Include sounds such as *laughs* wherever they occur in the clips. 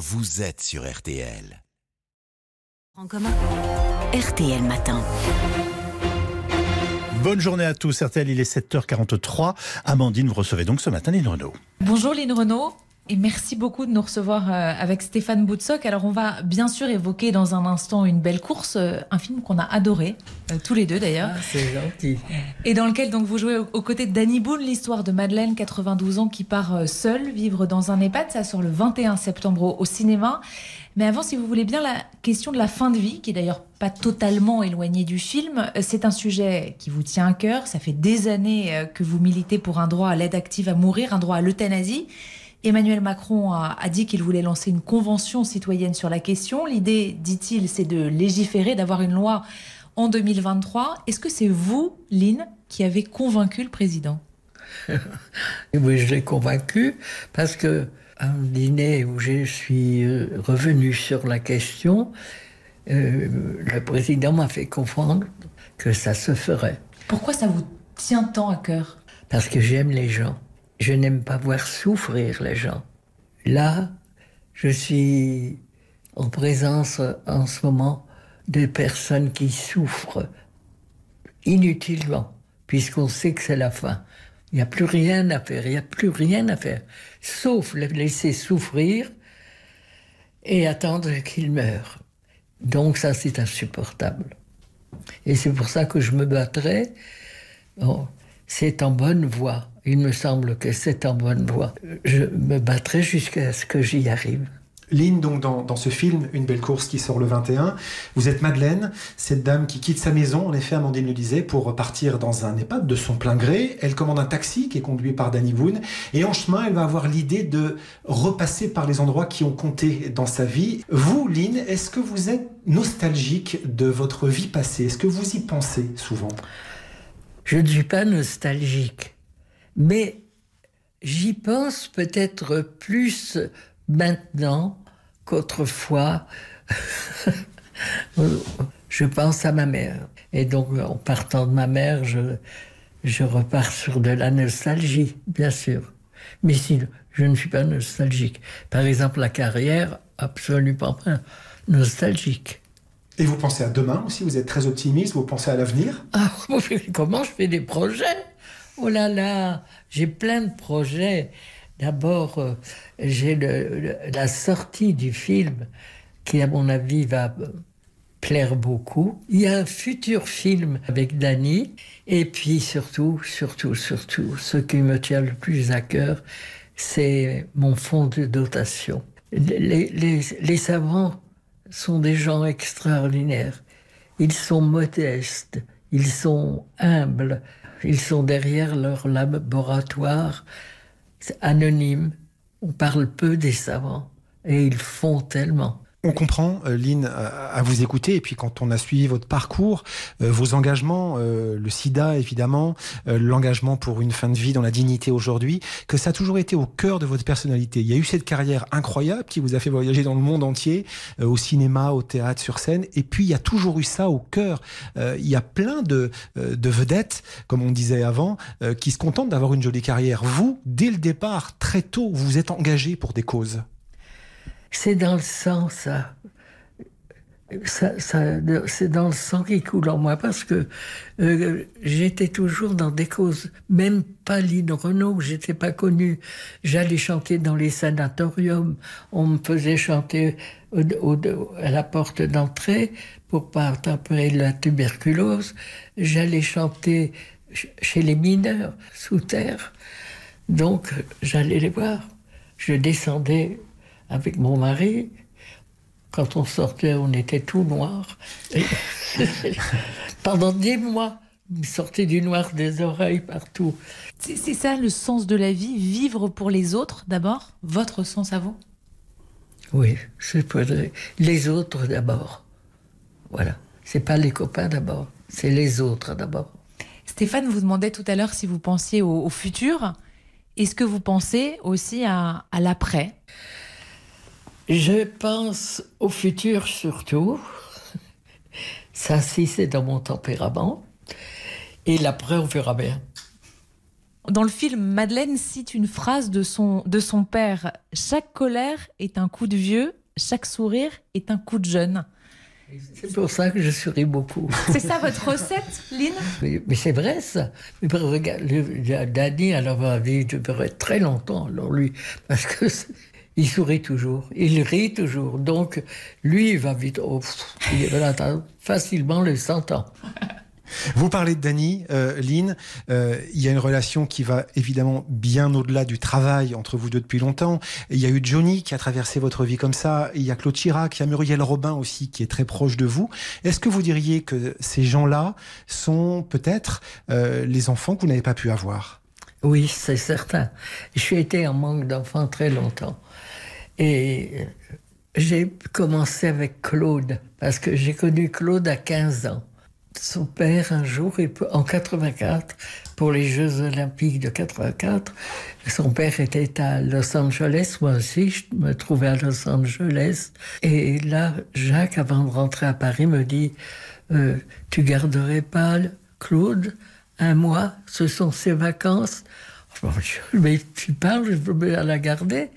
vous êtes sur RTL. En commun. RTL Matin. Bonne journée à tous. RTL, il est 7h43. Amandine, vous recevez donc ce matin Lynn Renault. Bonjour Lynn Renault. Et merci beaucoup de nous recevoir euh, avec Stéphane Boutsock. Alors, on va bien sûr évoquer dans un instant Une belle course, euh, un film qu'on a adoré, euh, tous les deux d'ailleurs. Ah, c'est gentil. Et dans lequel donc vous jouez aux côtés de Danny Boone, l'histoire de Madeleine, 92 ans, qui part seule vivre dans un EHPAD. Ça sort le 21 septembre au cinéma. Mais avant, si vous voulez bien, la question de la fin de vie, qui est d'ailleurs pas totalement éloignée du film, c'est un sujet qui vous tient à cœur. Ça fait des années que vous militez pour un droit à l'aide active à mourir, un droit à l'euthanasie. Emmanuel Macron a, dit qu'il voulait lancer une convention citoyenne sur la question. L'idée, dit-il, c'est de légiférer, d'avoir une loi en 2023. Est-ce que c'est vous, Lynn, qui avez convaincu le président? *laughs* Oui, je l'ai convaincu parce que un dîner où je suis euh, revenu sur la question, euh, le président m'a fait comprendre que ça se ferait. Pourquoi ça vous tient tant à cœur? Parce que j'aime les gens je n'aime pas voir souffrir les gens. Là, je suis en présence en ce moment de personnes qui souffrent inutilement, puisqu'on sait que c'est la fin. Il n'y a plus rien à faire, il n'y a plus rien à faire, sauf les laisser souffrir et attendre qu'ils meurent. Donc ça, c'est insupportable. Et c'est pour ça que je me battrai. C'est en bonne voie. Il me semble que c'est en bonne voie. Je me battrai jusqu'à ce que j'y arrive. Lynn, donc dans, ce film, Une belle course qui sort le 21, vous êtes Madeleine, cette dame qui quitte sa maison, en effet, Amandine le disait, pour partir dans un EHPAD de son plein gré. Elle commande un taxi qui est conduit par Danny Boone. Et en chemin, elle va avoir l'idée de repasser par les endroits qui ont compté dans sa vie. Vous, Lynn, est-ce que vous êtes nostalgique de votre vie passée? Est-ce que vous y pensez souvent? Je ne suis pas nostalgique. Mais j'y pense peut-être plus maintenant qu'autrefois. *laughs* je pense à ma mère. Et donc, en partant de ma mère, je, repars sur de la nostalgie, bien sûr. Mais si je ne suis pas nostalgique. Par exemple, la carrière, absolument pas nostalgique. Et vous pensez à demain aussi Vous êtes très optimiste Vous pensez à l'avenir? Ah, *laughs* comment je fais des projets? Oh là là, j'ai plein de projets. D'abord, euh, j'ai la sortie du film qui, à mon avis, va plaire beaucoup. Il y a un futur film avec Dany. Et puis surtout, surtout, surtout, ce qui me tient le plus à cœur, c'est mon fonds de dotation. Les savants sont des gens extraordinaires. Ils sont modestes, ils sont humbles, ils sont derrière leur laboratoire anonyme. On parle peu des savants et ils font tellement. On comprend, euh, Lynn, à vous écouter, et puis quand on a suivi votre parcours, euh, vos engagements, euh, le sida évidemment, l'engagement pour une fin de vie dans la dignité aujourd'hui, que ça a toujours été au cœur de votre personnalité. Il y a eu cette carrière incroyable qui vous a fait voyager dans le monde entier, au cinéma, au théâtre, sur scène, et puis il y a toujours eu ça au cœur. il y a plein de, de vedettes, comme on disait avant, qui se contentent d'avoir une jolie carrière. Vous, dès le départ, très tôt, vous êtes engagé pour des causes. C'est dans le sang, ça. C'est dans le sang qui coule en moi parce que euh, j'étais toujours dans des causes, même pas Lino Renault, j'étais pas connue. J'allais chanter dans les sanatoriums, on me faisait chanter à la porte d'entrée pour pas attraper la tuberculose. J'allais chanter chez les mineurs sous terre, donc j'allais les voir. Je descendais avec mon mari. Quand on sortait, on était tout noir. *laughs* Pendant dix mois, il sortait du noir des oreilles partout. C'est ça le sens de la vie, vivre pour les autres d'abord? Votre sens à vous? Oui, c'est les autres d'abord. Voilà. C'est pas les copains d'abord, c'est les autres d'abord. Stéphane vous demandait tout à l'heure si vous pensiez au, futur. Est-ce que vous pensez aussi à l'après? Je pense au futur surtout. *laughs* Ça, si c'est dans mon tempérament. Et l'après, on verra bien. dans le film, Madeleine cite une phrase de son, de son père Chaque colère est un coup de vieux, chaque sourire est un coup de jeune. C'est pour ça que je souris beaucoup. C'est ça votre recette, Lynn? *laughs* Mais, mais c'est vrai ça. Mais regarde, le- Danny, alors va vivre durer très longtemps, alors lui, parce que c'est- il sourit toujours, il rit toujours. Donc lui, il va vite, oh, pff, il va facilement les 100 ans. *laughs* Vous parlez de Dany, euh, Lynn. euh, il y a une relation qui va évidemment bien au-delà du travail entre vous deux depuis longtemps. Il y a eu Johnny qui a traversé votre vie comme ça. Il y a Claude Chirac, il y a Muriel Robin aussi qui est très proche de vous. Est-ce que vous diriez que ces gens-là sont peut-être euh, les enfants que vous n'avez pas pu avoir? Oui, c'est certain. J'ai été en manque d'enfants très longtemps. Et euh, j'ai commencé avec Claude, parce que j'ai connu Claude à 15 ans. Son père, un jour, en 84, pour les Jeux Olympiques de 84, son père était à Los Angeles, moi aussi, je me trouvais à Los Angeles. Et là, Jacques, avant de rentrer à Paris, me dit euh, Tu garderais pas Claude un mois? Ce sont ses vacances. Je me dis, Mais tu parles, je veux la garder.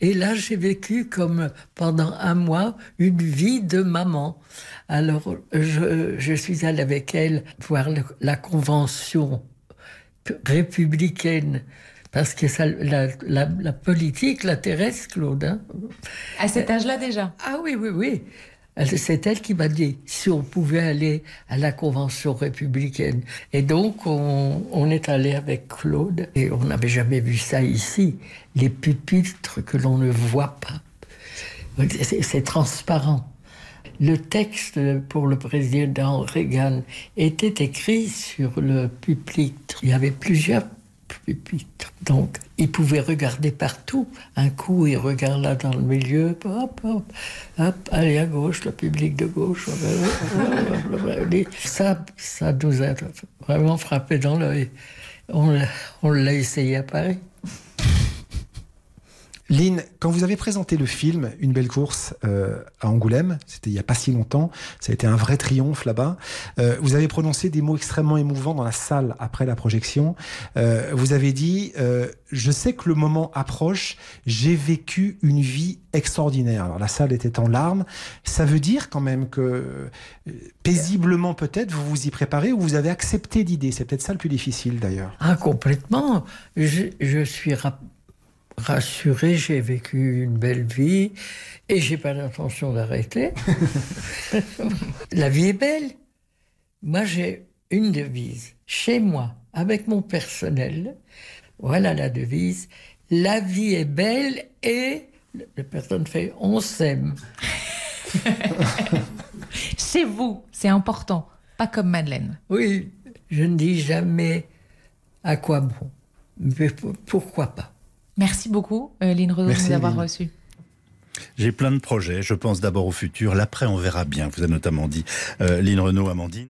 Et là, j'ai vécu comme pendant un mois une vie de maman. Alors, je, je suis allée avec elle voir le- la convention républicaine. Parce que ça, la, la- la politique l'intéresse, Claude. hein. À cet âge-là déjà Ah oui, oui, oui. C'est elle qui m'a dit si on pouvait aller à la convention républicaine. Et donc, on, est allé avec Claude et on n'avait jamais vu ça ici. Les pupitres que l'on ne voit pas. C'est transparent. Le texte pour le président Reagan était écrit sur le pupitre. Il y avait plusieurs Donc, il pouvait regarder partout. Un coup, il regarde là dans le milieu, hop, hop, hop, allez à gauche, le public de gauche. Ça, ça nous a vraiment frappé dans l'œil. On l'a essayé à Paris. Lynn, quand vous avez présenté le film Une belle course euh, à Angoulême, c'était il n'y a pas si longtemps, ça a été un vrai triomphe là-bas, euh, vous avez prononcé des mots extrêmement émouvants dans la salle après la projection. Euh, vous avez dit euh, Je sais que le moment approche, j'ai vécu une vie extraordinaire. Alors la salle était en larmes. Ça veut dire quand même que, euh, paisiblement peut-être, vous vous y préparez ou vous avez accepté l'idée. C'est peut-être ça le plus difficile d'ailleurs. Ah, complètement. Je, je suis ra- rassuré, j'ai vécu une belle vie et j'ai pas l'intention d'arrêter. *laughs* La vie est belle. Moi, j'ai une devise. Chez moi, avec mon personnel, voilà la devise. La vie est belle et la personne fait on s'aime. *laughs* Chez vous, c'est important. Pas comme Madeleine. Oui, je ne dis jamais à quoi bon. Mais pour- pourquoi pas? Merci beaucoup, euh, Lynn Renaud, de nous avoir reçus. J'ai plein de projets. Je pense d'abord au futur. L'après, on verra bien. Vous avez notamment dit euh, Lynn Renault, Amandine.